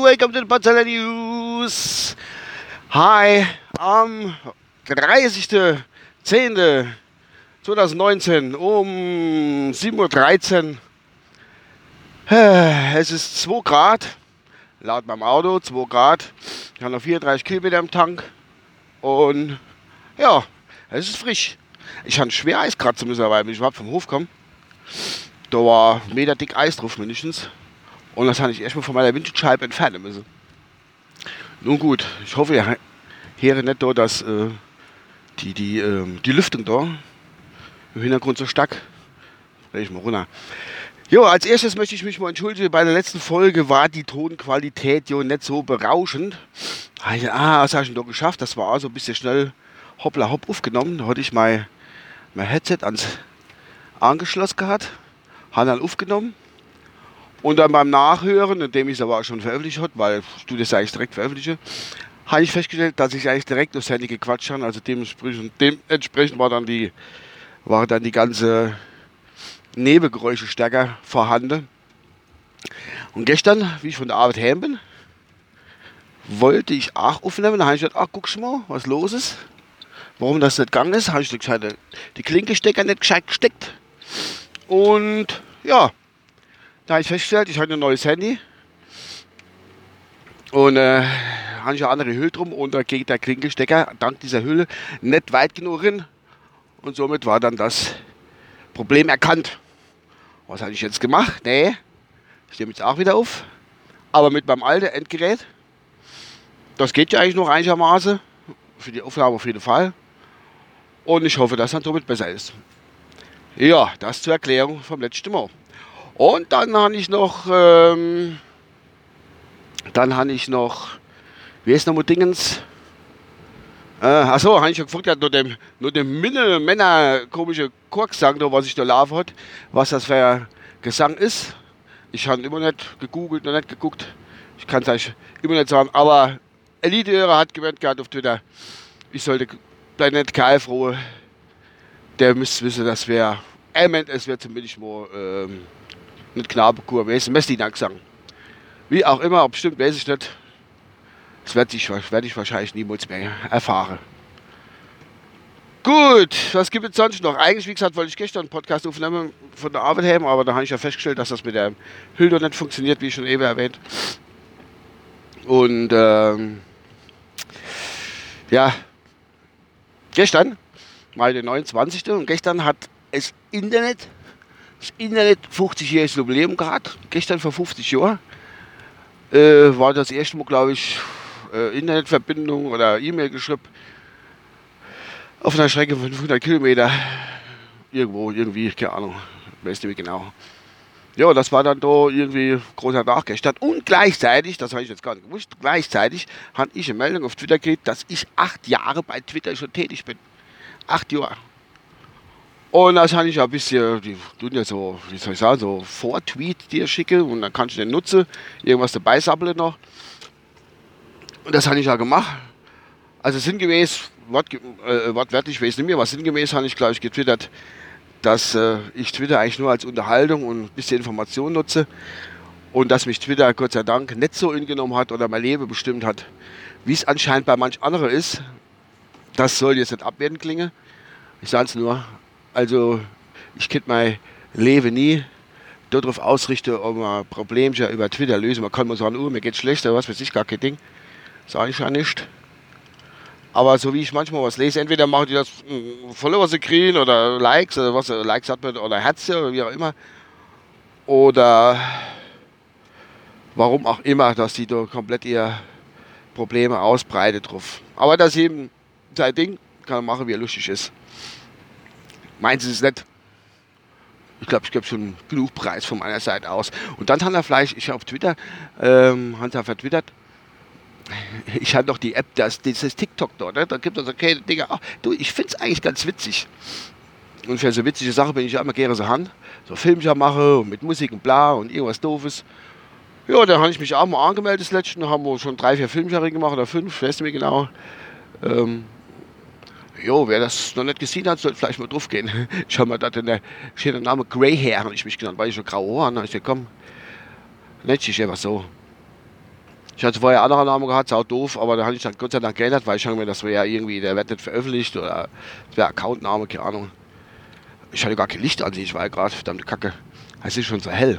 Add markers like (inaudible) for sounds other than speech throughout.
Welcome to the Potsdamer News. Hi, am 30.10.2019 um 7.13 Uhr. Es ist 2 Grad, laut meinem Auto 2 Grad. Ich habe noch 34 Kilometer im Tank und ja, es ist frisch. Ich habe schwer Eis kratzen müssen, weil ich überhaupt vom Hof komme. Da war Meter dick Eis drauf mindestens. Und das habe ich erstmal von meiner Windschutzscheibe entfernen müssen. Nun gut, ich hoffe, ihr höre nicht da, dass äh, die, die, äh, die Lüftung da im Hintergrund so stark. Dreh ich mal runter. Jo, als erstes möchte ich mich mal entschuldigen. Bei der letzten Folge war die Tonqualität jo nicht so berauschend. Ah, was habe ich da geschafft? Das war so ein bisschen schnell hoppla hopp aufgenommen. Da hatte ich mein, mein Headset ans angeschlossen gehabt, habe dann aufgenommen und dann beim Nachhören, indem ich es aber auch schon veröffentlicht habe, weil du das eigentlich direkt veröffentliche, habe ich festgestellt, dass ich eigentlich direkt aufs Handy gequatscht habe. Also dementsprechend, dementsprechend war dann die, war dann die ganze Nebengeräusche stärker vorhanden. Und gestern, wie ich von der Arbeit heim bin, wollte ich auch aufnehmen. Da habe ich gesagt, ach, guck mal, was los ist. Warum das nicht gegangen ist, habe ich die, Klinkestecker nicht gescheit gesteckt. Und ja, da habe ich festgestellt, ich habe ein neues Handy. Und äh, habe ich eine andere Hülle drum und da geht der Klinkelstecker dank dieser Hülle nicht weit genug hin. Und somit war dann das Problem erkannt. Was habe ich jetzt gemacht? Nee, ich nehme jetzt auch wieder auf. Aber mit meinem alten Endgerät. Das geht ja eigentlich noch einigermaßen. Für die Aufnahme auf jeden Fall. Und ich hoffe, dass dann somit besser ist. Ja, das zur Erklärung vom letzten Mal. Und dann habe ich noch, ähm, dann habe ich noch, wie ist nochmal Dingens? Äh, achso, habe ich schon gefragt, nur dem, nur dem Minne, Männer komische Chorgesang, was ich da laufen hat, was das für ein Gesang ist. Ich habe immer nicht gegoogelt, noch nicht geguckt. Ich kann es eigentlich immer nicht sagen, aber Elite-Hörer hat gemeint gehabt auf Twitter, ich sollte Planet Kai froh, der müsste wissen, dass wir, er meint, es wird zumindest mal, ähm, nicht ist Messdiener gesang. Wie auch immer, ob stimmt, weiß ich nicht. Das werde ich, werd ich wahrscheinlich niemals mehr erfahren. Gut, was gibt es sonst noch? Eigentlich, wie gesagt, wollte ich gestern einen Podcast aufnehmen von der Arbeit her, aber da habe ich ja festgestellt, dass das mit der Hüldo nicht funktioniert, wie schon eben erwähnt. Und ähm, ja, gestern, mal der 29. und gestern hat das Internet das Internet 50-jähriges Jubiläum gehabt, gestern vor 50 Jahren. Äh, war das erste Mal, glaube ich, äh, Internetverbindung oder E-Mail geschrieben. Auf einer Strecke von 500 Kilometer. Irgendwo, irgendwie, keine Ahnung, weiß nicht mehr genau. Ja, das war dann da irgendwie großer gestern. Und gleichzeitig, das habe ich jetzt gar nicht gewusst, gleichzeitig hatte ich eine Meldung auf Twitter gekriegt, dass ich acht Jahre bei Twitter schon tätig bin. Acht Jahre. Und das habe ich ein bisschen, die tun ja so, wie soll ich sagen, so Vortweet dir schicke und dann kannst du den nutzen, irgendwas dabei sammeln noch. Und das habe ich ja gemacht. Also sinngemäß, wort, äh, wortwörtlich weiß ich nicht mehr, was sinngemäß habe ich, glaube ich, getwittert, dass äh, ich Twitter eigentlich nur als Unterhaltung und ein bisschen Information nutze und dass mich Twitter Gott sei Dank nicht so ingenommen hat oder mein Leben bestimmt hat, wie es anscheinend bei manch anderen ist. Das soll jetzt nicht abwertend klingen. Ich sage es nur, also ich könnte mein Leben nie darauf ausrichten, um ein Problem über Twitter lösen. Man kann mal sagen, oh, mir geht's schlechter, was weiß ich, gar kein Ding. Sage ich ja nicht. Aber so wie ich manchmal was lese, entweder machen die das hm, Follower sie kriegen oder Likes oder was, Likes hat man oder Herzen oder wie auch immer. Oder warum auch immer, dass die da komplett ihr Probleme ausbreitet drauf. Aber das ist eben sein Ding, kann machen, wie er lustig ist. Meinen Sie es nicht? Ich glaube, ich gebe schon genug Preis von meiner Seite aus. Und dann hat er vielleicht, ich habe auf Twitter, ähm, hat er vertwittert, ich habe doch die App, das, dieses TikTok dort, ne? da gibt es okay Dinge. Ach, du, ich finde es eigentlich ganz witzig. Und für so witzige Sachen bin ich ja immer gerne so Hand. So Filmchen mache und mit Musik und bla und irgendwas Doofes. Ja, dann habe ich mich auch mal angemeldet das letzte. haben wir schon drei, vier Filmchen gemacht oder fünf, weiß nicht mehr genau. Ähm, jo, wer das noch nicht gesehen hat, sollte vielleicht mal drauf gehen. Ich habe mir da den schönen Name Grey Hair, habe ich mich genannt, weil ich schon graue Haare habe. Ich gesagt, komm, nennt sich einfach so. Ich hatte vorher andere Namen gehabt, auch doof, aber da habe ich dann Gott sei Dank geändert, weil ich habe mir, das wäre ja irgendwie, der wird nicht veröffentlicht oder das wäre Accountname, keine Ahnung. Ich hatte gar kein Licht an sich, ich war ja gerade verdammte Kacke. Es ist schon so hell.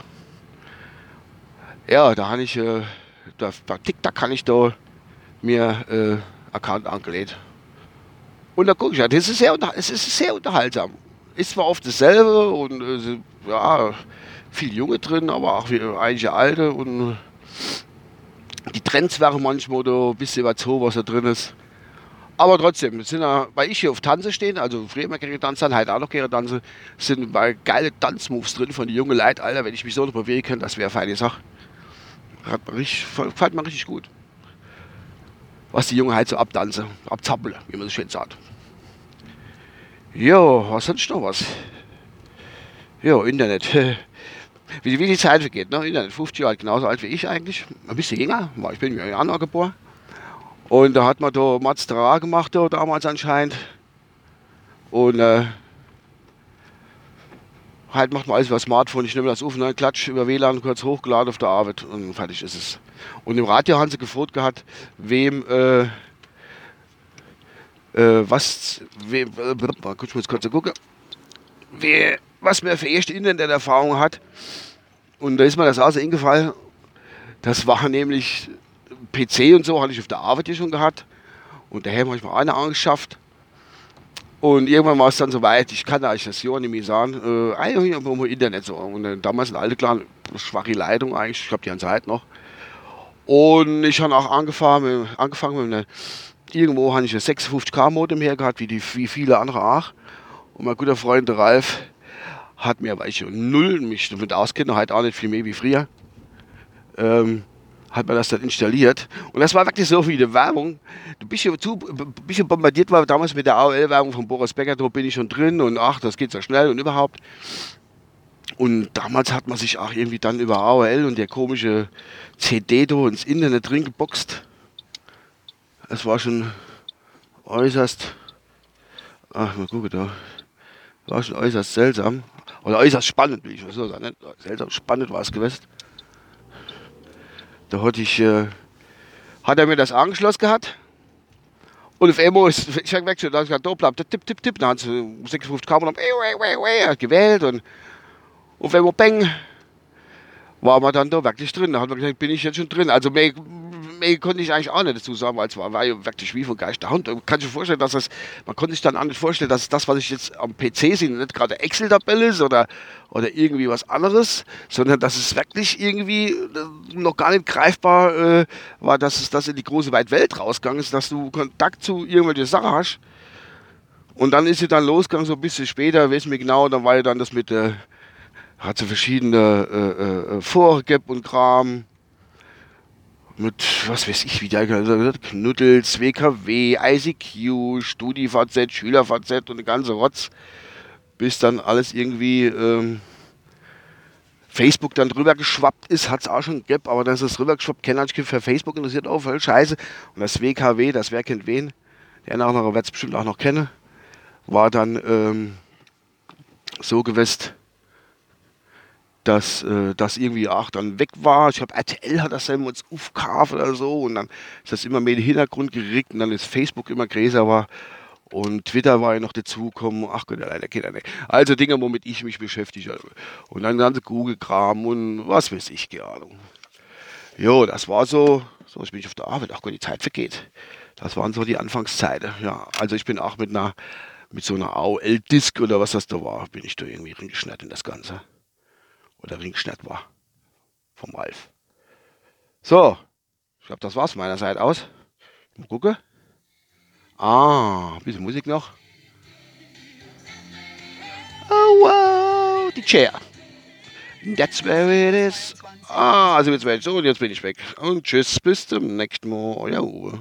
Ja, da habe ich, äh, da, TikTok kann ich da mir äh, Account angelegt. Und da gucke ich, ja, das ist sehr, es ist sehr unterhaltsam. Ist zwar oft dasselbe und äh, ja, viel Junge drin, aber auch einige alte und die Trends wären manchmal da ein bisschen was so, was da drin ist. Aber trotzdem, sind ja, weil ich hier auf Tanze stehe, also früher immer gerne tanzen, heute auch noch gerne tanzen, sind bei geile Tanzmoves drin von den jungen Leuten, Alter, wenn ich mich so noch bewegen könnte, das wäre eine feine Sache. Hat mir richtig, gefällt mir richtig gut. Was die Jungen halt so abtanzen, abzappeln, wie man so schön sagt. Jo, was sonst noch was? Jo, Internet. (laughs) wie, wie die Zeit vergeht. Ne? Internet, 50 Jahre alt, genauso alt wie ich eigentlich. Ein bisschen jünger, weil ich bin im Januar geboren. Und da hat man da Mats Dra gemacht, da, damals anscheinend. Und äh, halt macht man alles über Smartphone. Ich nehme das auf, ne, klatsch über WLAN kurz hochgeladen auf der Arbeit und fertig ist es. Und im Radio haben sie gefragt gehabt, wem, äh, äh, was, wem, äh, muss kurz gucken, wer, was mir für erste Internet-Erfahrung hat. Und da ist mir das auch so eingefallen. Das war nämlich PC und so, hatte ich auf der Arbeit hier schon gehabt. Und daher habe ich mal eine angeschafft. Und irgendwann war es dann soweit, ich kann eigentlich das Jahr nicht mehr sagen, äh, eigentlich im Internet so. Und äh, damals eine alte kleine schwache Leitung eigentlich, ich glaube die ganze Zeit noch. Und ich habe auch angefangen, mit, angefangen mit einer, irgendwo habe ich ein 56k Modem her gehabt, wie, die, wie viele andere auch. Und mein guter Freund Ralf, hat mir, weil ich null mich damit auskenne, halt auch nicht viel mehr wie früher, ähm, hat man das dann installiert. Und das war wirklich so wie eine Werbung. Bist ja zu, bisschen bombardiert war damals mit der AOL-Werbung von Boris Becker, da bin ich schon drin und ach, das geht so schnell und überhaupt. Und damals hat man sich auch irgendwie dann über AOL und der komische CD da ins Internet drin geboxt. Es war schon äußerst, ach, mal gucken da, war schon äußerst seltsam. Oder äußerst spannend, wie ich so sagen. Nicht seltsam spannend war es gewesen. Da hatte ich, äh, hat er mir das angeschlossen gehabt. Und auf einmal ist, ich habe weggeschaut, da habe ich gesagt, da bleibt, tipp, tipp, tipp. Dann hat sie 56 Kamera und hat gewählt und auf einmal bang, war man dann da wirklich drin. Da hat man gesagt, bin ich jetzt schon drin. Also mehr, mehr konnte ich eigentlich auch nicht dazu sagen, weil es war, war ja wirklich wie von Geist der Hand. Man kann sich vorstellen, dass das, man konnte sich dann auch nicht vorstellen, dass das, was ich jetzt am PC sehe, nicht gerade Excel-Tabelle ist oder, oder irgendwie was anderes, sondern dass es wirklich irgendwie äh, noch gar nicht greifbar äh, war, dass es das in die große weite Welt rausgegangen ist, dass du Kontakt zu irgendwelchen Sachen hast. Und dann ist sie dann losgegangen, so ein bisschen später, weiß mir genau, dann war ja dann das mit, äh, hat sie verschiedene äh, äh, Foren und Kram mit, was weiß ich, wie der gesagt Knuddels, WKW, ICQ, StudiVZ, SchülerVZ und der ganze Rotz, bis dann alles irgendwie ähm, Facebook dann drüber geschwappt ist, hat es auch schon gegeben, aber dann ist es drüber geschwappt, kennen sich für Facebook interessiert auch voll scheiße. Und das WKW, das wer kennt wen, der nachher wird es bestimmt auch noch kennen, war dann ähm, so gewesen, dass äh, das irgendwie auch dann weg war. Ich glaube, RTL hat das dann uns aufgekauft oder so und dann ist das immer mehr in den Hintergrund gerückt und dann ist Facebook immer größer war und Twitter war ja noch dazugekommen. Ach Gott, leider Kinder nicht. Also Dinge, womit ich mich beschäftige. Und dann ganze Google-Kram und was weiß ich, keine Ahnung. Jo, das war so, so, ich bin auf der Arbeit, ach Gott, die Zeit vergeht. Das waren so die Anfangszeiten. Ja, also ich bin auch mit einer, mit so einer AOL-Disk oder was das da war, bin ich da irgendwie reingeschnitten in das Ganze oder Ringschnitt war. Vom Ralf. So, ich glaube, das war's meiner Seite aus. Mal gucken. Ah, ein bisschen Musik noch. Oh wow, die Chair. That's where it is. Ah, also jetzt werde ich so und jetzt bin ich weg. Und tschüss, bis zum nächsten Mal. Euer Uwe.